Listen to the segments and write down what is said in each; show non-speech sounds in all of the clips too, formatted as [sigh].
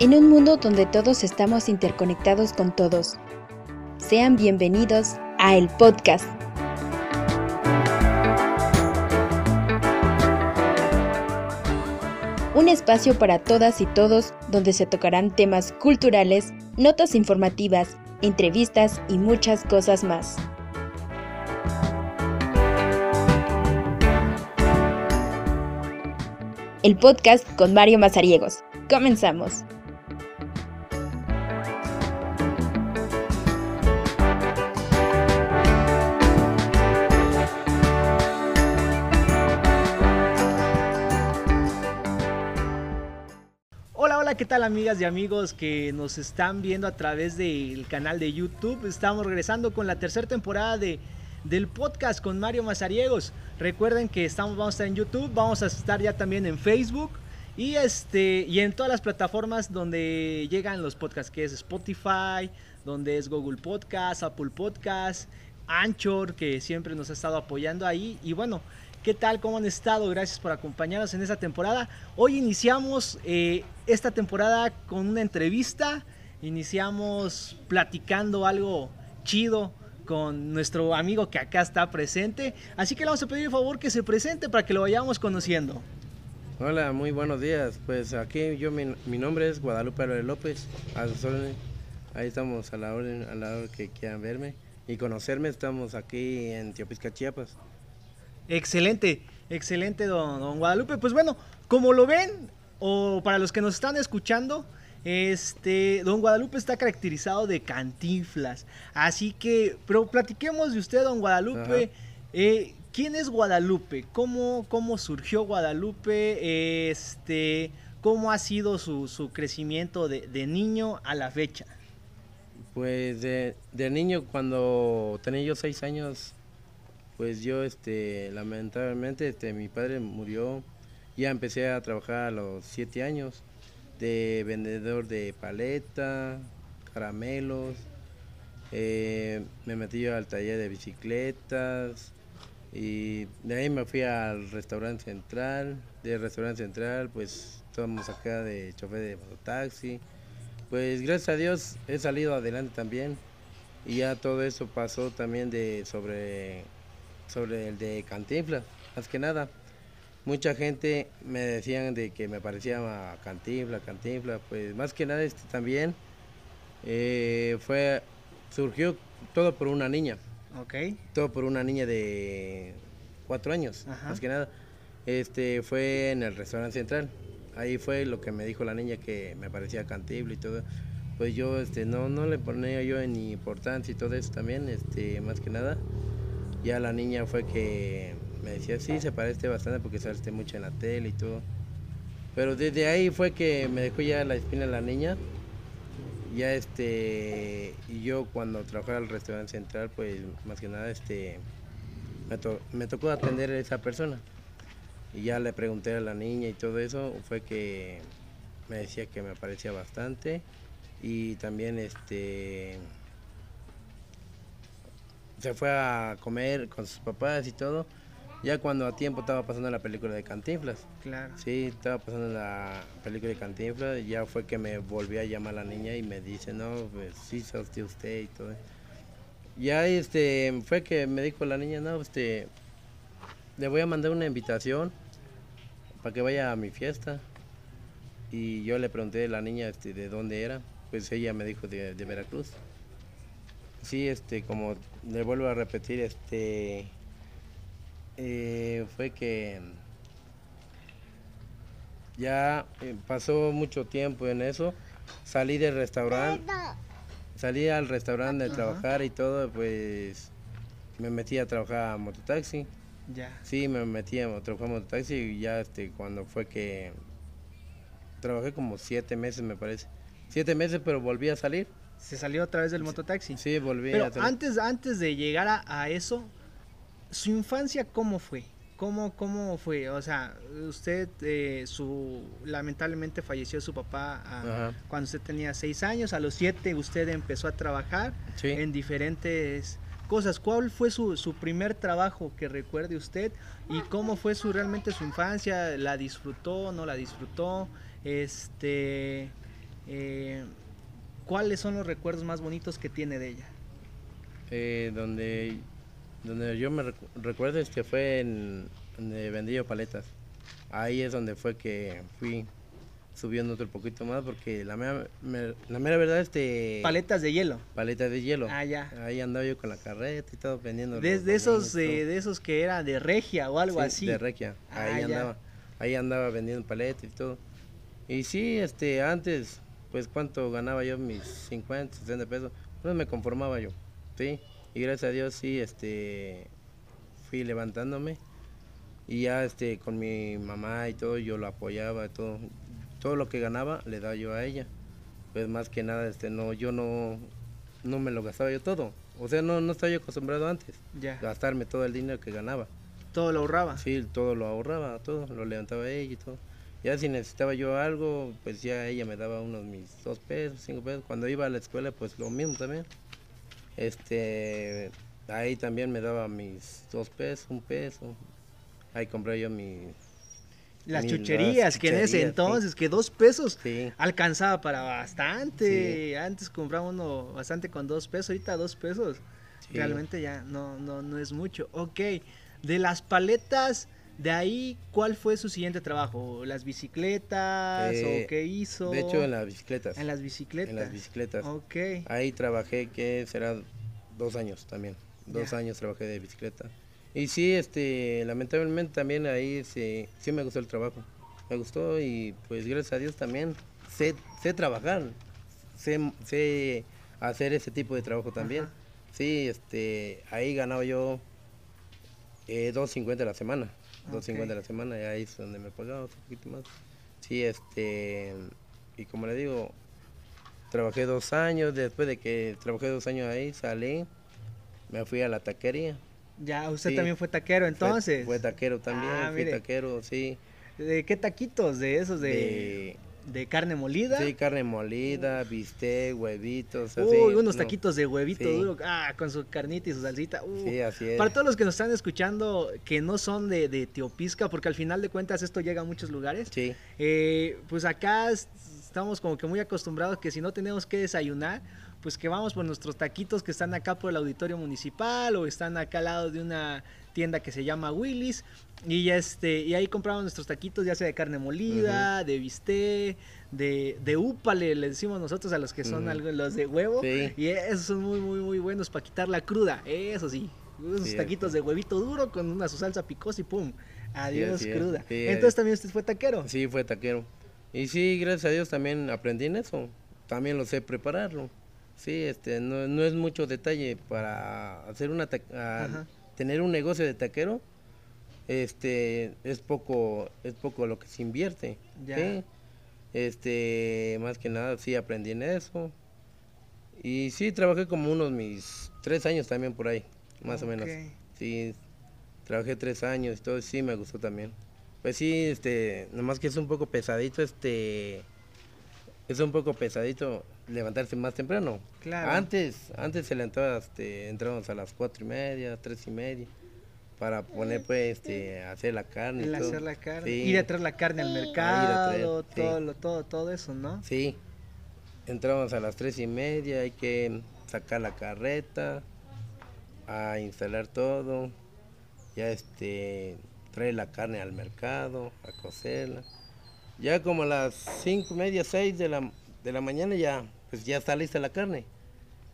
En un mundo donde todos estamos interconectados con todos. Sean bienvenidos a El Podcast. Un espacio para todas y todos donde se tocarán temas culturales, notas informativas, entrevistas y muchas cosas más. El podcast con Mario Mazariegos. Comenzamos. ¿Qué tal amigas y amigos que nos están viendo a través del canal de YouTube? Estamos regresando con la tercera temporada de, del podcast con Mario Mazariegos. Recuerden que estamos, vamos a estar en YouTube, vamos a estar ya también en Facebook y, este, y en todas las plataformas donde llegan los podcasts, que es Spotify, donde es Google Podcast, Apple Podcast, Anchor, que siempre nos ha estado apoyando ahí. Y bueno, ¿Qué tal? ¿Cómo han estado? Gracias por acompañarnos en esta temporada. Hoy iniciamos eh, esta temporada con una entrevista. Iniciamos platicando algo chido con nuestro amigo que acá está presente. Así que le vamos a pedir el favor que se presente para que lo vayamos conociendo. Hola, muy buenos días. Pues aquí yo, mi, mi nombre es Guadalupe Álvarez López. A sus órdenes. Ahí estamos a la orden, a la hora que quieran verme y conocerme. Estamos aquí en Teopisca, Chiapas. Excelente, excelente, don, don, Guadalupe. Pues bueno, como lo ven, o para los que nos están escuchando, este, don Guadalupe está caracterizado de cantinflas. Así que, pero platiquemos de usted, don Guadalupe. Eh, ¿Quién es Guadalupe? ¿Cómo, cómo surgió Guadalupe? Este, ¿Cómo ha sido su, su crecimiento de, de, niño a la fecha? Pues de, de niño, cuando tenía yo seis años, pues yo este lamentablemente este mi padre murió ya empecé a trabajar a los siete años de vendedor de paleta caramelos eh, me metí yo al taller de bicicletas y de ahí me fui al restaurante central del restaurante central pues estamos acá de chofer de mototaxi pues gracias a Dios he salido adelante también y ya todo eso pasó también de sobre sobre el de Cantinflas, más que nada. Mucha gente me decían de que me parecía a Cantinflas, Cantinflas, pues más que nada este también eh, fue, surgió todo por una niña. Ok. Todo por una niña de cuatro años, más que nada. Este fue en el restaurante central. Ahí fue lo que me dijo la niña que me parecía Cantinflas y todo. Pues yo este no, no le ponía yo ni importancia y todo eso también, este, más que nada ya la niña fue que me decía, sí, se parece bastante porque saliste mucho en la tele y todo. Pero desde ahí fue que me dejó ya la espina la niña. Ya este, y yo cuando trabajaba al restaurante central, pues más que nada este, me, to me tocó atender a esa persona. Y ya le pregunté a la niña y todo eso, fue que me decía que me parecía bastante. Y también este, se fue a comer con sus papás y todo. Ya cuando a tiempo estaba pasando la película de Cantinflas. Claro. Sí, estaba pasando la película de Cantinflas. Ya fue que me volvió a llamar la niña y me dice, no, pues sí, sos usted y todo. Ya este, fue que me dijo la niña, no, este, le voy a mandar una invitación para que vaya a mi fiesta. Y yo le pregunté a la niña este, de dónde era. Pues ella me dijo de, de Veracruz. Sí, este, como le vuelvo a repetir, este, eh, fue que ya eh, pasó mucho tiempo en eso. Salí del restaurante, salí al restaurante de trabajar y todo, pues me metí a trabajar a mototaxi. Ya. Sí, me metí a trabajar a mototaxi y ya este, cuando fue que trabajé como siete meses me parece. Siete meses, pero volví a salir. Se salió otra vez del mototaxi. Sí, volví Pero a antes, antes de llegar a, a, eso, ¿su infancia cómo fue? ¿Cómo, cómo fue? O sea, usted, eh, su lamentablemente falleció su papá a, cuando usted tenía seis años. A los siete usted empezó a trabajar sí. en diferentes cosas. ¿Cuál fue su, su, primer trabajo que recuerde usted? ¿Y cómo fue su realmente su infancia? ¿La disfrutó? ¿No la disfrutó? Este Eh, ¿Cuáles son los recuerdos más bonitos que tiene de ella? Eh, donde, donde yo me recuerdo es que fue en, donde vendí paletas. Ahí es donde fue que fui subiendo otro poquito más porque la mera, la mera verdad este paletas de hielo. Paletas de hielo. Ah ya. Ahí andaba yo con la carreta y todo vendiendo desde esos de esos que era de regia o algo así. de regia. Ahí ah, andaba ahí andaba vendiendo paletas y todo. Y sí este antes pues cuánto ganaba yo mis 50 60 pesos pues me conformaba yo sí y gracias a Dios sí este fui levantándome y ya este con mi mamá y todo yo lo apoyaba todo todo lo que ganaba le daba yo a ella. Pues más que nada, este, no, yo no, no me lo gastaba yo todo. O sea, no, no estaba yo acostumbrado antes. Ya. Gastarme todo el dinero que ganaba. ¿Todo lo ahorraba? Sí, todo lo ahorraba, todo, lo levantaba ella y todo. Ya si necesitaba yo algo, pues ya ella me daba unos mis dos pesos, cinco pesos. Cuando iba a la escuela, pues lo mismo también. Este, ahí también me daba mis dos pesos, un peso. Ahí compré yo mis las chucherías, que en ese entonces, que dos pesos alcanzaba para bastante. Antes compraba uno bastante con dos pesos, ahorita dos pesos. Realmente ya no, no, no es mucho. Ok, de las paletas, de ahí, ¿cuál fue su siguiente trabajo? ¿Las bicicletas o eh, qué hizo? De hecho, en las bicicletas. En las bicicletas. En las bicicletas. Ok. Ahí trabajé, que será dos años también. Dos años trabajé de bicicleta. Y sí, este, lamentablemente también ahí sí, sí me gustó el trabajo. Me gustó y pues gracias a Dios también sé, sé trabajar, sé, sé hacer ese tipo de trabajo también. Sí, este, ahí ganaba yo eh, 2.50 a la semana. 2.50 a la semana y ahí es donde me pagaba un poquito más. Sí, este, y como le digo, trabajé dos años, después de que trabajé dos años ahí, salí, me fui a la taquería ya, usted también fue taquero entonces. Fue, taquero también, ah, fui taquero, sí. ¿De qué taquitos? ¿De esos de, de, carne molida? Sí, carne molida, bistec, huevitos, así. Uy, unos taquitos de huevito duro, ah, con su carnita y su salsita. Uh. sí, así es. Para todos los que nos están escuchando, que no son de, de Teopisca, porque al final de cuentas esto llega a muchos lugares. Sí. Eh, pues acá estamos como que muy acostumbrados que si no tenemos que desayunar, pues que vamos por nuestros taquitos que están acá por el auditorio municipal o están acá al lado de una tienda que se llama Willis y este y ahí compramos nuestros taquitos ya sea de carne molida, de bistec, de, de úpale le decimos nosotros a los que son los de huevo y esos son muy muy muy buenos para quitar la cruda, eso sí. Unos taquitos de huevito duro con una su salsa picosa y pum, adiós cruda. Entonces también usted fue taquero. Sí, fue taquero. Y sí, gracias a Dios también aprendí en eso. También lo sé prepararlo. Sí, este, no, no es mucho detalle para hacer una tener un negocio de taquero. Este, es poco, es poco lo que se invierte. Este, más que nada, sí aprendí en eso. Y sí, trabajé como unos mis tres años también por ahí, más o menos. Sí, trabajé tres años y todo, sí me gustó también. Pues sí, este, nomás que es un poco pesadito, este, es un poco pesadito levantarse más temprano. Claro. Antes, antes se levantaba, este, entrábamos a las cuatro y media, tres y media, para poner pues, este, hacer la carne. El hacer la carne. Ir a traer la carne al mercado, todo, todo, todo eso, ¿no? Sí. Entrábamos a las tres y media, hay que sacar la carreta, a instalar todo, ya este, traer la carne al mercado, a cocerla ya como a las cinco y media, seis de la, de la mañana ya, pues ya está lista la carne.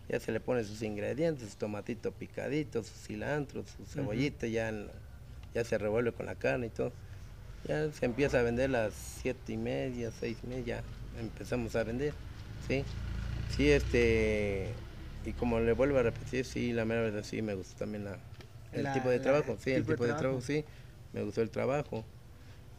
Ya se le pone sus ingredientes, su tomatito picadito, su cilantro, su cebollita, ya, ya se revuelve con la carne y todo. Ya se empieza a vender a las siete y media, seis y media, empezamos a vender, ¿sí? Sí, este, y como le vuelvo a repetir, sí, la mera verdad sí me gustó también la, el tipo de trabajo, sí, el tipo de trabajo, sí, me gustó el trabajo.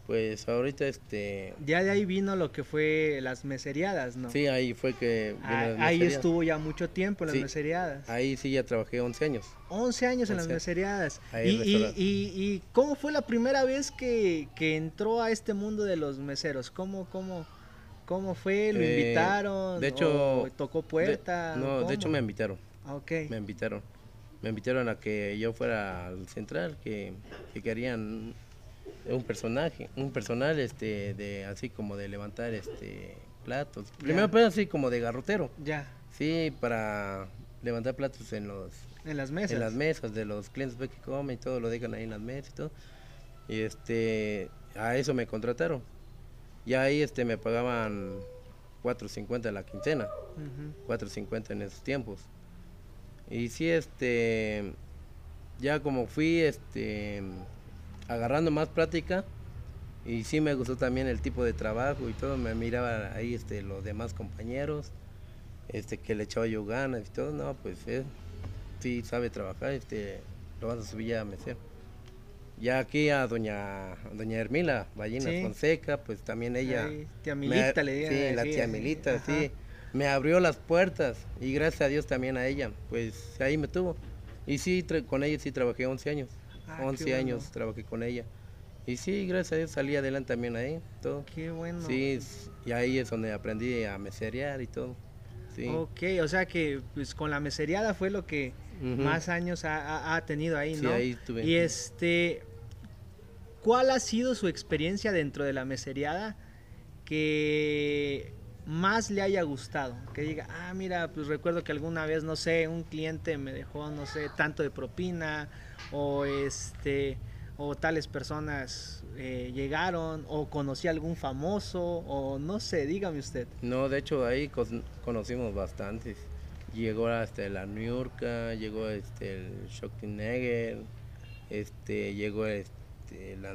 Pues ahorita este... Ya de ahí vino lo que fue las meseriadas, ¿no? Sí, ahí fue que... Ah, ahí estuvo ya mucho tiempo en las meseriadas. Ahí sí ya trabajé 11 años. 11 años en las meseriadas. Y, y, y, cómo fue la primera vez que, que, entró a este mundo de los meseros? ¿Cómo, cómo, cómo fue? ¿Lo eh, invitaron? De hecho... ¿Tocó puerta? no, de hecho me invitaron. Ah, ok. Me invitaron. Me invitaron a que yo fuera al central, que, que querían un personaje, un personal este de así como de levantar este platos. Primero pues así como de garrotero. Ya. Sí, para levantar platos en los en las mesas. En las mesas de los clientes que comen y todo, lo dejan ahí en las mesas y todo. Y este, a eso me contrataron. Y ahí este me pagaban 4.50 la quincena. 4.50 en esos tiempos. Y sí, este, ya como fui este, agarrando más práctica, y sí me gustó también el tipo de trabajo y todo, me miraba ahí este, los demás compañeros, este, que le echaba yo ganas y todo, no, pues eh, sí sabe trabajar, este, lo vas a subir ya a mesero. Ya aquí a doña doña Hermila Ballina Fonseca, pues también ella... tía Milita le digo. Sí, la tía Milita, sí. Me abrió las puertas y gracias a Dios también a ella, pues ahí me tuvo. Y sí, con ella sí trabajé 11 años, 11 ah, años trabajé con ella. Y sí, gracias a Dios salí adelante también ahí, todo. Qué bueno. Sí, y ahí es donde aprendí a meserear y todo. Sí. Ok, o sea que pues con la mesereada fue lo que más años ha, tenido ahí, ¿no? Sí, ahí tuve. Y este, ¿cuál ha sido su experiencia dentro de la mesereada que más le haya gustado. Que diga, ah, mira, pues recuerdo que alguna vez, no sé, un cliente me dejó, no sé, tanto de propina, o este, o tales personas eh, llegaron, o conocí a algún famoso, o no sé, dígame usted. No, de hecho ahí conocimos bastantes. Llegó hasta la New York, llegó este el Schottenegger, este, llegó este el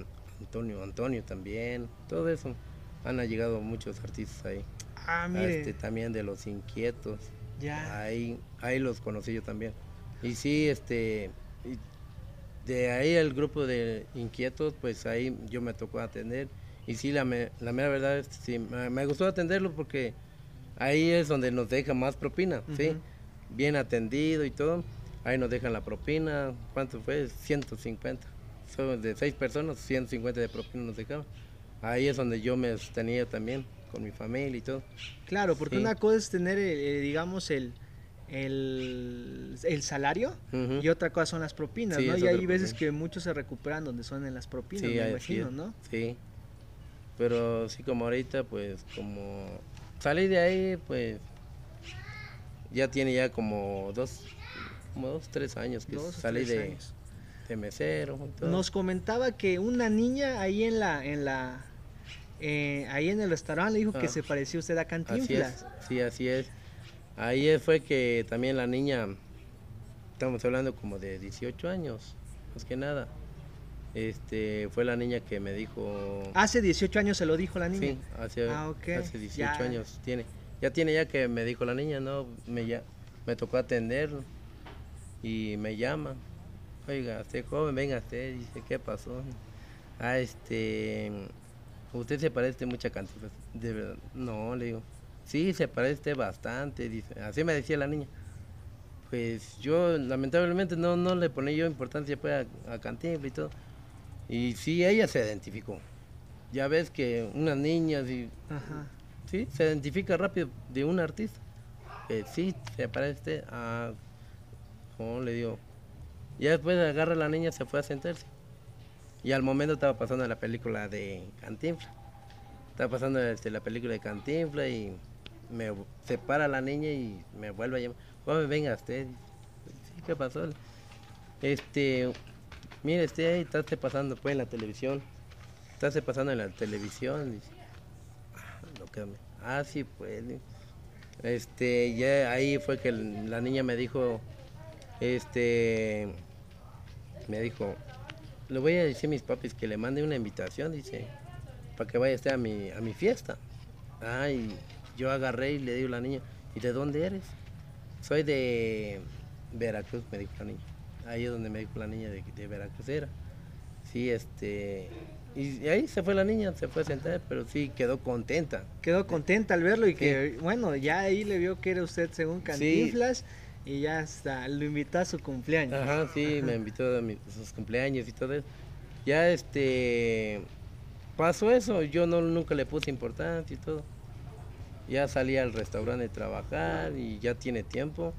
Antonio Antonio también, todo eso. Han llegado muchos artistas ahí. Ah, mire. Este, también de los inquietos. Ya. Ahí, ahí los conocí yo también. Y sí, este, de ahí el grupo de inquietos, pues ahí yo me tocó atender. Y sí, la, la mera verdad es sí, me, gustó atenderlo porque ahí es donde nos deja más propina, ¿sí? Bien atendido y todo. Ahí nos dejan la propina. ¿Cuánto fue? 150. Son de seis personas, 150 de propina nos dejaban. Ahí es donde yo me sostenía también con mi familia y todo. Claro, porque una cosa es tener, eh, digamos, el, el, salario y otra cosa son las propinas, ¿no? Y hay veces que muchos se recuperan donde son en las propinas, me imagino, ¿no? Sí, pero sí como ahorita, pues como salí de ahí, pues ya tiene ya como dos, como dos, tres años que salí de, de mesero. Nos comentaba que una niña ahí en la, en la, eh, ahí en el restaurante le dijo que ah. se parecía usted a Cantinflas. sí, así es. Ahí fue que también la niña, estamos hablando como de 18 años, más que nada. Este, fue la niña que me dijo... ¿Hace 18 años se lo dijo la niña? Sí, hace, ah, hace 18 años tiene. Ya tiene ya que me dijo la niña, no, me, ya, me tocó atender y me llama. Oiga, usted joven, venga usted, dice, ¿qué pasó? Ah, este, usted se parece mucha canción. De verdad, no, le digo, sí, se parece bastante, dice, así me decía la niña. Pues yo lamentablemente no, no le ponía yo importancia pues, a, a y todo. Y sí, ella se identificó. Ya ves que unas niñas y sí, se identifica rápido de un artista. sí, se parece a, ¿cómo le digo? Ya después agarra a la niña, se fue a sentarse. Y al momento estaba pasando la película de Cantinfla. Estaba pasando este, la película de Cantinfla y me separa la niña y me vuelve a llamar. Joven, venga usted. ¿Qué pasó? Este, mire, usted ahí está pasando pues en la televisión. Está pasando en la televisión. Ah, ah, sí, pues. Este, ya ahí fue que la niña me dijo, este, me dijo, le voy a decir a mis papis que le mande una invitación, dice, para que vaya a mi, a mi fiesta. Ay, yo agarré y le digo a la niña, ¿y de dónde eres? Soy de Veracruz, me dijo la niña. Ahí es donde me dijo la niña de, de Veracruz era. Sí, este, y ahí se fue la niña, se fue a sentar, pero sí quedó contenta. Quedó contenta al verlo y que, bueno, ya ahí le vio que era usted según Cantinflas y ya hasta lo invitó a su cumpleaños. Ajá, sí, me invitó a, sus cumpleaños y todo eso. Ya este pasó eso, yo no nunca le puse importancia y todo. Ya salí al restaurante a trabajar y ya tiene tiempo,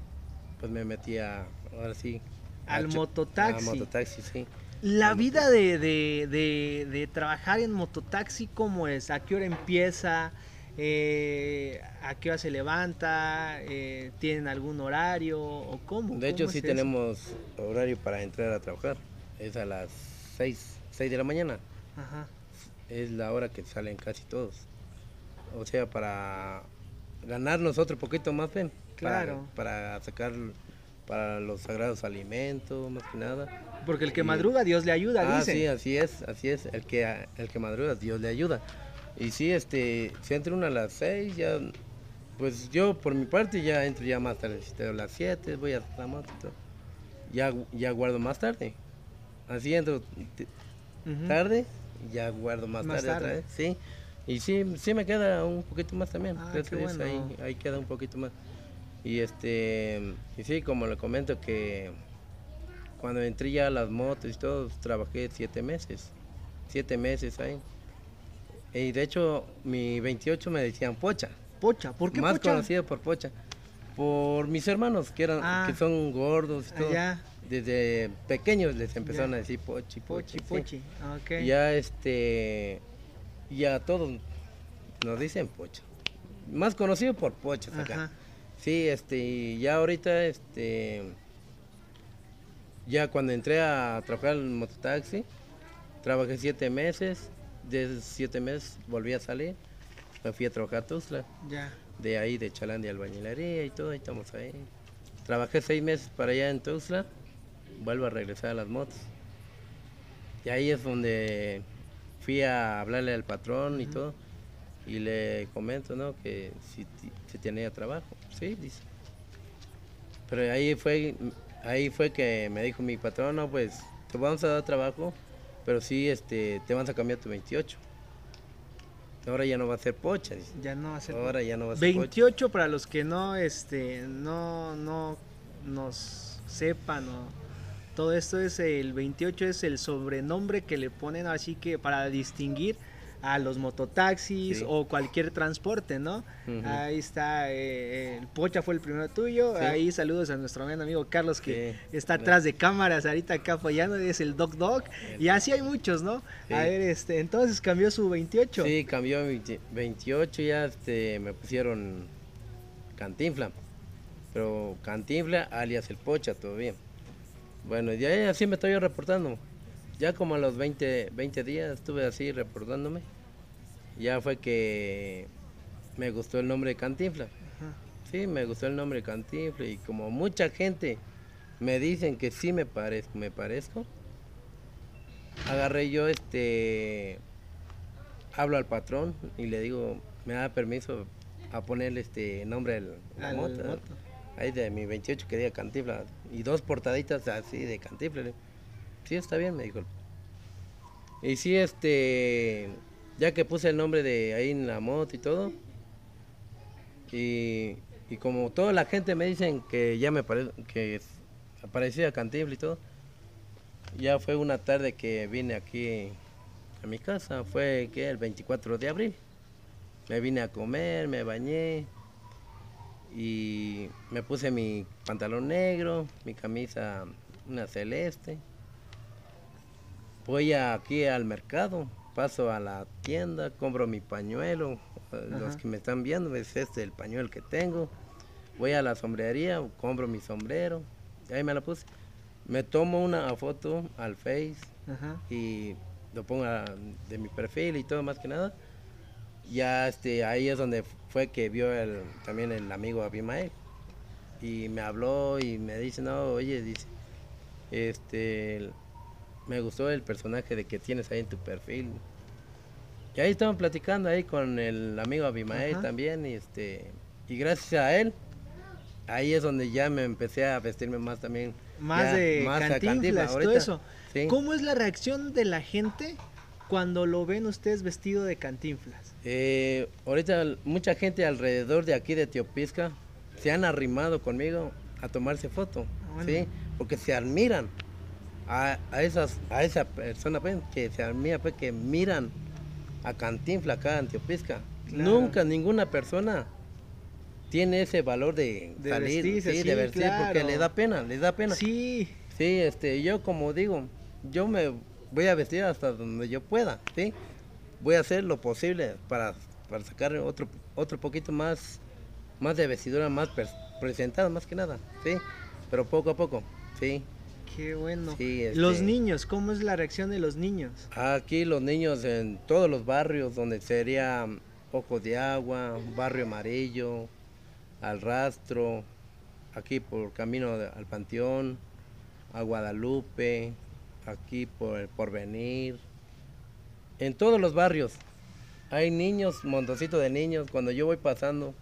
pues me metí a, ahora sí. Al mototaxi. Al mototaxi, sí. La vida de, de, de, de, trabajar en mototaxi, ¿cómo es? ¿A qué hora empieza? eh, ¿a qué hora se levanta? Eh, ¿Tienen algún horario o cómo? De hecho, ¿Cómo sí es eso? tenemos horario para entrar a trabajar. Es a las 6, 6 de la mañana. Ajá. Es la hora que salen casi todos. O sea, para ganarnos otro poquito más, ven. Para- Claro. Para, sacar para los sagrados alimentos, más que nada. Porque el que Y- madruga, Dios le ayuda, Ah, dicen. sí, así es, así es. El que, el que madruga, Dios le ayuda. Y sí, este, si entra uno a las 6, ya, pues yo por mi parte ya entro ya más tarde. Si a las 7, voy a la todo. Ya, ya guardo más tarde. Así entro tarde ya guardo más, Más tarde, otra tarde. vez. Sí. Y sí, sí me queda un poquito más también. Ah, qué bueno. ahí, ahí queda un poquito más. Y este, y sí, como le comento que cuando entré ya a las motos y todo, trabajé siete meses. Siete meses ahí. Y de hecho, mi 28 me decían Pocha. Pocha, ¿por qué más Pocha? conocido por Pocha. Por mis hermanos, que eran Ah. que son gordos y todo. Allá, Desde pequeños les empezaron Ya. a decir Pochi, Pochi, Pochi. sí. Pochi. Ah, Ya este, ya todos nos dicen Pocha. Más conocido por Pochas acá. Ajá. Sí, este, y ya ahorita, este, ya cuando entré a trabajar en mototaxi, trabajé siete meses, de siete meses volví a salir, me fui a trabajar a Tuzla, Ya. de ahí de Chalán de albañilería y todo, ahí estamos ahí. Trabajé seis meses para allá en Tuzla, vuelvo a regresar a las motos. Y ahí es donde fui a hablarle al patrón y todo, y le comento, ¿no? Que si, si tenía trabajo. Sí, dice. Pero ahí fue, ahí fue que me dijo mi patrón, no, pues te vamos a dar trabajo, pero sí, este, te vamos a cambiar tu 28. Ahora ya no va a ser pocha, dice. Ya no hace. Ahora ya no va a ser pocha. 28 para los que no, este, no, no nos sepan o todo esto es el 28 es el sobrenombre que le ponen así que para distinguir a los mototaxis Sí. o cualquier transporte, ¿no? Ahí está, eh, el Pocha fue el primero tuyo, Sí. ahí saludos a nuestro buen amigo Carlos que Sí. está atrás de cámaras ahorita acá apoyando, es el Doc Doc, y así hay muchos, ¿no? A ver, este, entonces cambió su 28. Sí, cambió mi 20 28 ya este, me pusieron Cantinfla. Pero Cantinfla alias el Pocha todavía. Bueno, y ahí así me estoy reportando. Ya como a los 20, 20 días estuve así reportándome. Ya fue que me gustó el nombre de Cantinfla. Ajá. Sí, me gustó el nombre de Cantinfla y como mucha gente me dicen que sí me parezco, me parezco, agarré yo este, hablo al patrón y le digo, me da permiso a ponerle este nombre al la moto. Ahí de mi 28 que diga Cantinfla y dos portaditas así de Cantinfla. Le- Sí, está bien, me dijo. Y sí, este, ya que puse el nombre de ahí en la moto y todo, y, y como toda la gente me dicen que ya me parece, que parecía Cantinfla y todo, ya fue una tarde que vine aquí a mi casa, fue que el 24 de abril. Me vine a comer, me bañé y me puse mi pantalón negro, mi camisa una celeste. Voy aquí al mercado, paso a la tienda, compro mi pañuelo. Los que me están viendo, es este el pañuelo que tengo. Voy a la sombrería, compro mi sombrero. ahí me la puse. Me tomo una foto al Face Ajá. y lo pongo a- de mi perfil y todo más que nada. Ya este, ahí es donde fue que vio el, también el amigo Abimael. Y me habló y me dice, no, oye, dice, este, me gustó el personaje de que tienes ahí en tu perfil. Y ahí estaban platicando ahí con el amigo Abimael Ajá. también, y este, y gracias a él, ahí es donde ya me empecé a vestirme más también. Más ya, de más a cantinflas, todo eso. sí. ¿Cómo es la reacción de la gente cuando lo ven ustedes vestido de cantinflas? Eh, ahorita mucha gente alrededor de aquí de Teopisca se han arrimado conmigo a tomarse foto, bueno. ¿sí? Porque se admiran a, a esas a esa persona pues, que se admira pues, que miran a Cantinfla acá en Teopisca. Claro. Nunca ninguna persona tiene ese valor de, De salir, vestirse, sí, sí, de vestir, porque claro. le da pena, le da pena. Sí, Sí, este, yo como digo, yo me voy a vestir hasta donde yo pueda, ¿sí? Voy a hacer lo posible para, para sacar otro otro poquito más, más de vestidura, más presentada, más que nada, sí, pero poco a poco, sí. Qué bueno. Los este niños, ¿cómo es la reacción de los niños? Aquí los niños en todos los barrios donde sería Ojo de Agua, Barrio Amarillo, Al Rastro, aquí por camino al Panteón, a Guadalupe, aquí por el Porvenir, en todos los barrios. Hay niños, montoncito de niños, cuando yo voy pasando,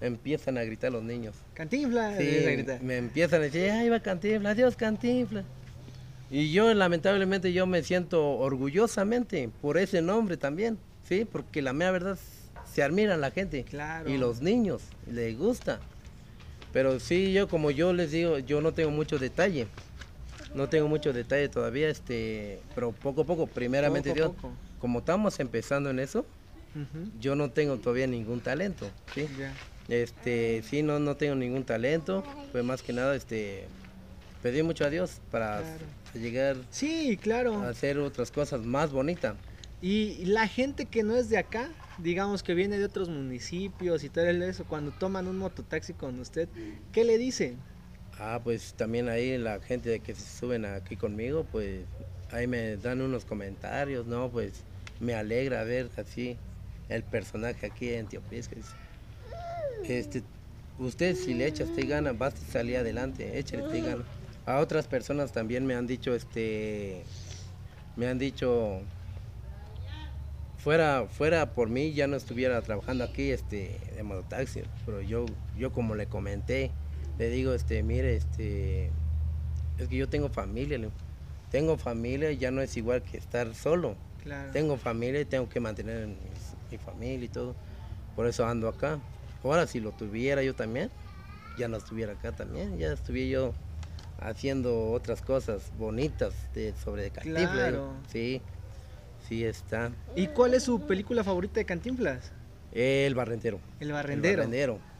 empiezan a gritar los niños. Cantinfla, sí, me empiezan a decir, ay va Cantinfla, adiós Cantinfla. Y yo lamentablemente yo me siento orgullosamente por ese nombre también, sí, porque la mera verdad se admira la gente claro. y los niños les gusta. Pero sí, yo como yo les digo, yo no tengo mucho detalle. No tengo mucho detalle todavía, este, pero poco a poco, primeramente Dios, como estamos empezando en eso, yo no tengo todavía ningún talento, ¿sí? Este, sí, no, no tengo ningún talento, pues más que nada, este, pedí mucho a Dios para llegar sí, claro. a hacer otras cosas más bonitas. Y la gente que no es de acá, digamos que viene de otros municipios y todo eso, cuando toman un mototaxi con usted, ¿qué le dicen? Ah, pues también ahí la gente que se suben aquí conmigo, pues ahí me dan unos comentarios, ¿no? Pues me alegra ver así el personaje aquí en Teopisca. Este, usted si le echa usted gana, basta salir adelante, échale usted gana. A otras personas también me han dicho, este, me han dicho, fuera, fuera por mí ya no estuviera trabajando aquí, este, de mototaxi, pero yo, yo como le comenté, le digo, este, mire, este, es que yo tengo familia, tengo familia y ya no es igual que estar solo. Tengo familia y tengo que mantener mi familia y todo. Por eso ando acá. Ahora si lo tuviera yo también, ya no estuviera acá también, ya estuviera yo haciendo otras cosas bonitas de, sobre Cantinflas. Claro. Sí, sí está. ¿Y cuál es su película favorita de Cantinflas? El Barrendero. El Barrendero. El Barrendero.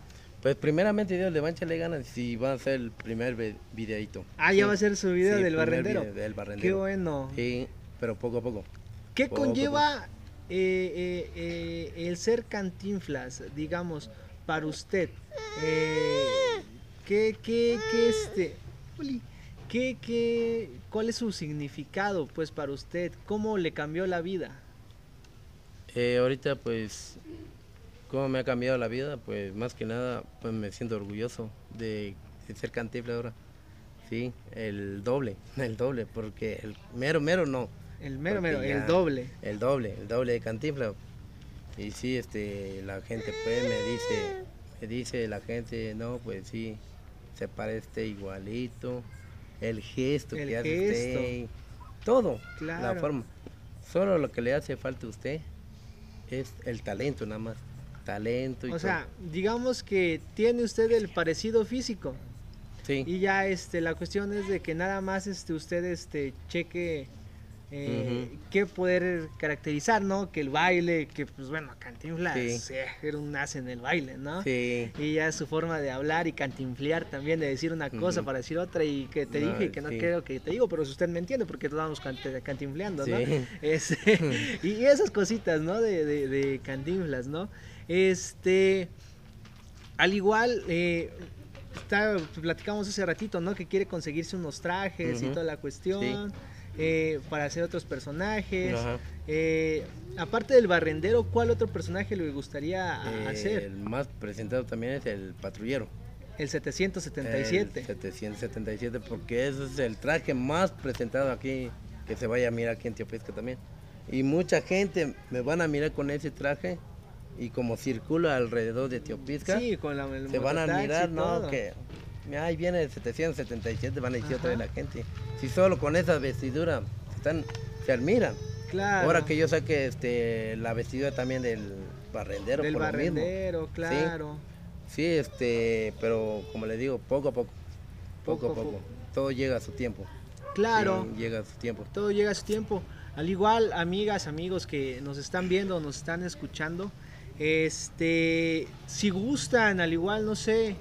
Pues primeramente Dios le va a echarle ganas si va a ser el primer videito. Ah, ya va a ser su video del, barrendero. del barrendero. Qué bueno. Sí, pero poco a poco. ¿Qué conlleva eh, eh, eh, el ser cantinflas, digamos, para usted? ¿qué, qué, qué, este, ¿qué, qué, ¿Cuál es su significado, pues, para usted? ¿Cómo le cambió la vida? ahorita, pues, ¿Cómo me ha cambiado la vida? Pues más que nada, pues me siento orgulloso de, ser cantifla ahora. Sí, el doble, [laughs] el doble, porque el mero, mero no. El mero, mero, el doble. El doble, el doble de cantifla. Y sí, este, la gente pues me dice, me dice la gente, no, pues sí, se parece igualito, el gesto que hace usted, todo, la forma. Solo lo que le hace falta a usted es el talento nada más talento. Y o sea, digamos que tiene usted el parecido físico. Sí. Y ya este, la cuestión es de que nada más este, usted este, cheque eh, qué poder caracterizar, ¿no? Que el baile, que pues bueno, Cantinflas sí. era un as en el baile, ¿no? Sí. Y ya su forma de hablar y cantinflear también, de decir una cosa para decir otra y que te dije que no creo que te digo, pero si usted me entiende porque todos estamos cantinfleando, ¿no? [laughs] Es, y esas cositas, ¿no? De, de, de Cantinflas, ¿no? Este, al igual, eh, platicamos hace ratito, ¿no? Que quiere conseguirse unos trajes y toda la cuestión. Eh, para hacer otros personajes. Eh, aparte del barrendero, ¿cuál otro personaje le gustaría hacer? El más presentado también es el patrullero. El 777. El 777, porque ese es el traje más presentado aquí, que se vaya a mirar aquí en Teopisca también. Y mucha gente me van a mirar con ese traje y como circula alrededor de Teopisca, se van a mirar, ¿no? Que ahí viene el 777, van a decir otra vez la gente. Si solo con esa vestidura están, se admiran. Claro. Ahora que yo saque este, la vestidura también del barrendero. Del barrendero, claro. ¿Sí? este, pero como le digo, poco a poco. Poco, a poco. Todo llega a su tiempo. Claro. llega a su tiempo. Todo llega a su tiempo. Al igual, amigas, amigos que nos están viendo, nos están escuchando, este, si gustan, al igual, no sé,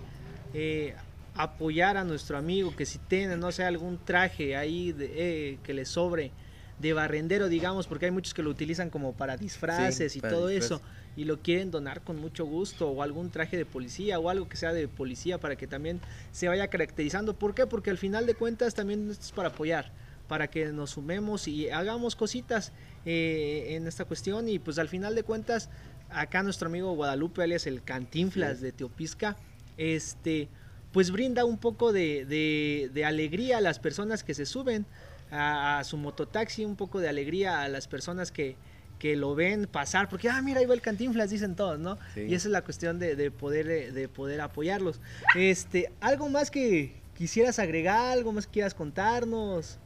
eh, apoyar a nuestro amigo, que si tiene, no sé, algún traje ahí de, eh, que le sobre de barrendero, digamos, porque hay muchos que lo utilizan como para disfraces Sí, y para todo eso, y lo quieren donar con mucho gusto, o algún traje de policía, o algo que sea de policía, para que también se vaya caracterizando. ¿Por qué? Porque al final de cuentas también esto es para apoyar, para que nos sumemos y hagamos cositas eh, en esta cuestión, y pues al final de cuentas, acá nuestro amigo Guadalupe, alias el Cantinflas Sí. de Teopisca, este pues brinda un poco de, de- de alegría a las personas que se suben a, a su mototaxi, un poco de alegría a las personas que, que lo ven pasar, porque, ah, mira, ahí va el cantinflas, dicen todos, ¿no? Sí. Y esa es la cuestión de, de poder, eh, de poder apoyarlos. Este, ¿Algo más que quisieras agregar, algo más que quieras contarnos?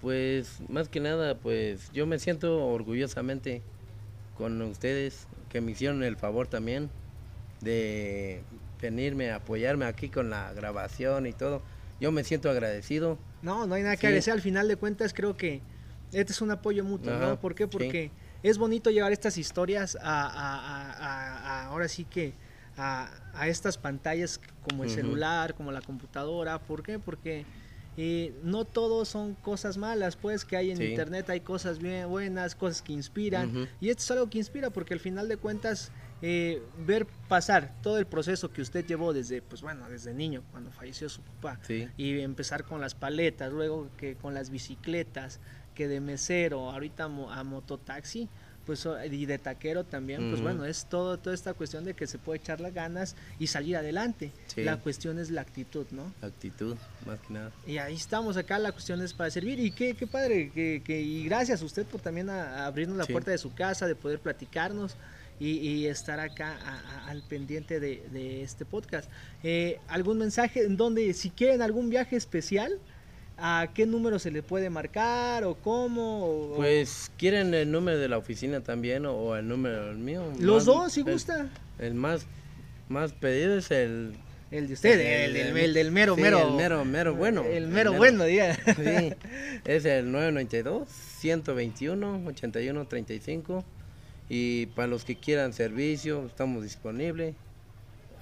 Pues más que nada, pues yo me siento orgullosamente con ustedes que me hicieron el favor también de venirme a apoyarme aquí con la grabación y todo. Yo me siento agradecido. No, no hay nada que Sí. agradecer. Al final de cuentas, creo que este es un apoyo mutuo, ¿no? ¿Por qué? sí. Porque es bonito llevar estas historias a, a- a- a- a- ahora sí que a, estas pantallas como el celular, como la computadora. ¿Por qué? Porque eh, no todo son cosas malas, pues que hay en Sí. internet hay cosas bien buenas, cosas que inspiran. Y esto es algo que inspira porque al final de cuentas eh, ver pasar todo el proceso que usted llevó desde, pues bueno, desde niño, cuando falleció su papá, Sí. y empezar con las paletas, luego que con las bicicletas, que de mesero, ahorita a mototaxi, pues y de taquero también, pues bueno, es todo toda esta cuestión de que se puede echar las ganas y salir adelante. Sí. La cuestión es la actitud, ¿no? Actitud, más que nada. Y ahí estamos acá, la cuestión es para servir. Y qué, qué padre, que, que- y gracias a usted por también a- a abrirnos la Sí. puerta de su casa, de poder platicarnos y, y estar acá a- al pendiente de, de este podcast. Eh, ¿Algún mensaje en donde, si quieren algún viaje especial, a qué número se le puede marcar o cómo? o- Pues, ¿quieren el número de la oficina también o, o el número mío? Los Más- dos, si el- gusta. El más, más pedido es el... El de usted, el, del- el del mero, sí, mero. el mero, mero bueno. El mero bueno, diga. Sí, es el 992-121-8135. Y para los que quieran servicio, estamos disponibles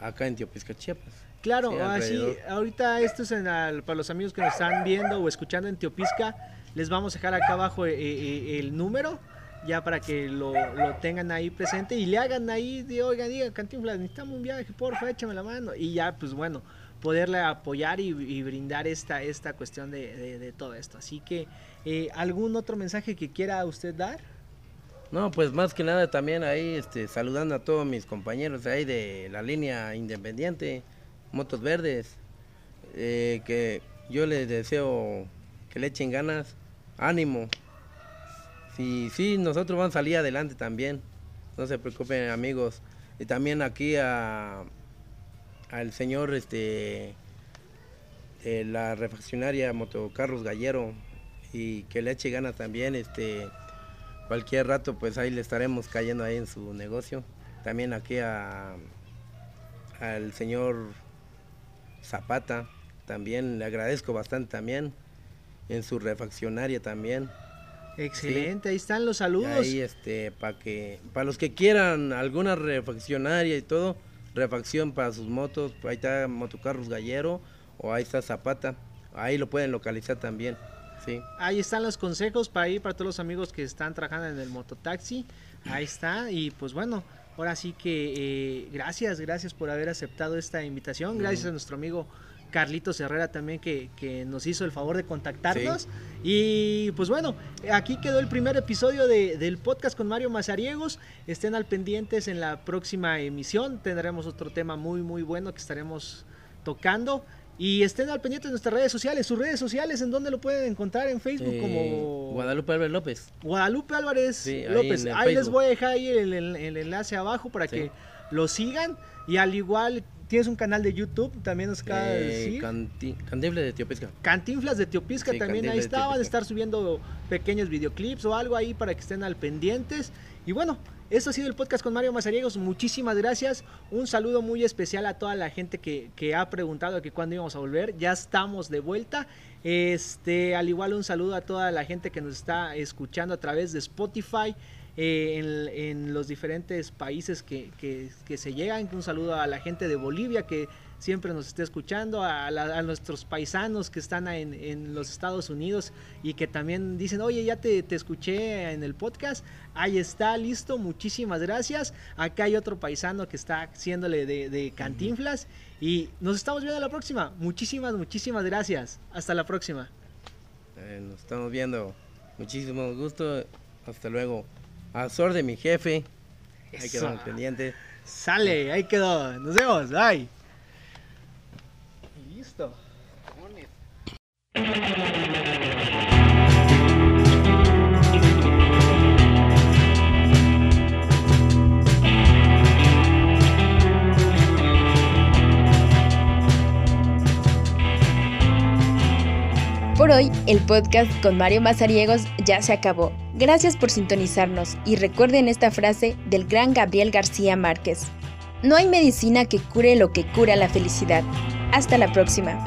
acá en Teopisca, Chiapas. Claro, Sí, así, ahorita esto es en al- para los amigos que nos están viendo o escuchando en Teopisca, les vamos a dejar acá abajo eh, eh, el número, ya para que lo, lo tengan ahí presente y le hagan ahí, de, oiga, diga, Cantinflas, necesitamos un viaje, porfa, échame la mano. Y ya, pues bueno, poderle apoyar y, y brindar esta, esta cuestión de, de- de todo esto. Así que, eh, ¿algún otro mensaje que quiera usted dar? No, pues más que nada también ahí este, saludando a todos mis compañeros ahí de la línea independiente, Motos Verdes, eh, que yo les deseo que le echen ganas, ánimo. Sí, sí, nosotros vamos a salir adelante también, no se preocupen amigos. Y también aquí a al señor este de la refaccionaria Motocarros Gallero y que le eche ganas también este cualquier rato pues ahí le estaremos cayendo ahí en su negocio. También aquí a al señor Zapata, también le agradezco bastante también en su refaccionaria también. Excelente, ahí están los saludos. ahí este para que para los que quieran alguna refaccionaria y todo, refacción para sus motos, ahí está Motocarros Gallero o ahí está Zapata. Ahí lo pueden localizar también. Sí. Ahí están los consejos para ir para todos los amigos que están trabajando en el mototaxi. Ahí está. Y pues bueno, ahora sí que eh, gracias, gracias por haber aceptado esta invitación. Gracias a nuestro amigo Carlitos Herrera también que, que nos hizo el favor de contactarnos. Y pues bueno, aquí quedó el primer episodio de- del podcast con Mario Mazariegos. Estén al pendientes en la próxima emisión. Tendremos otro tema muy, muy bueno que estaremos tocando. Y estén al pendiente de nuestras redes sociales. Sus redes sociales, ¿en dónde lo pueden encontrar? En Facebook Eh, como Guadalupe Álvarez López. Guadalupe Álvarez Sí, López. Ahí les voy a dejar ahí el, el- el enlace abajo para Sí. que lo sigan. Y al igual, tienes un canal de YouTube, también nos acaba de Eh, decir. Canti- Cantinflas de Teopisca. Cantinflas de Teopisca Sí, también ahí Cantinflas está. Van a estar subiendo pequeños videoclips o algo ahí para que estén al pendientes. Y bueno, esto ha sido el podcast con Mario Mazariegos. Muchísimas gracias. Un saludo muy especial a toda la gente que, que ha preguntado que cuándo íbamos a volver. Ya estamos de vuelta. Este, al igual un saludo a toda la gente que nos está escuchando a través de Spotify. eh, en, los diferentes países que, que- que se llegan. Un saludo a la gente de Bolivia que siempre nos esté escuchando, a, nuestros paisanos que están en, los Estados Unidos y que también dicen, oye, ya te, escuché en el podcast, ahí está, listo, muchísimas gracias. Acá hay otro paisano que está haciéndole de, cantinflas y nos estamos viendo la próxima. Muchísimas, muchísimas gracias. Hasta la próxima. Eh, nos estamos viendo. Muchísimo gusto. Hasta luego. A de mi jefe. Ahí quedamos pendientes. Sale, ahí quedó. Nos vemos. Bye. Por hoy, el podcast con Mario Mazariegos ya se acabó. Gracias por sintonizarnos y recuerden esta frase del gran Gabriel García Márquez. No hay medicina que cure lo que cura la felicidad. Hasta la próxima.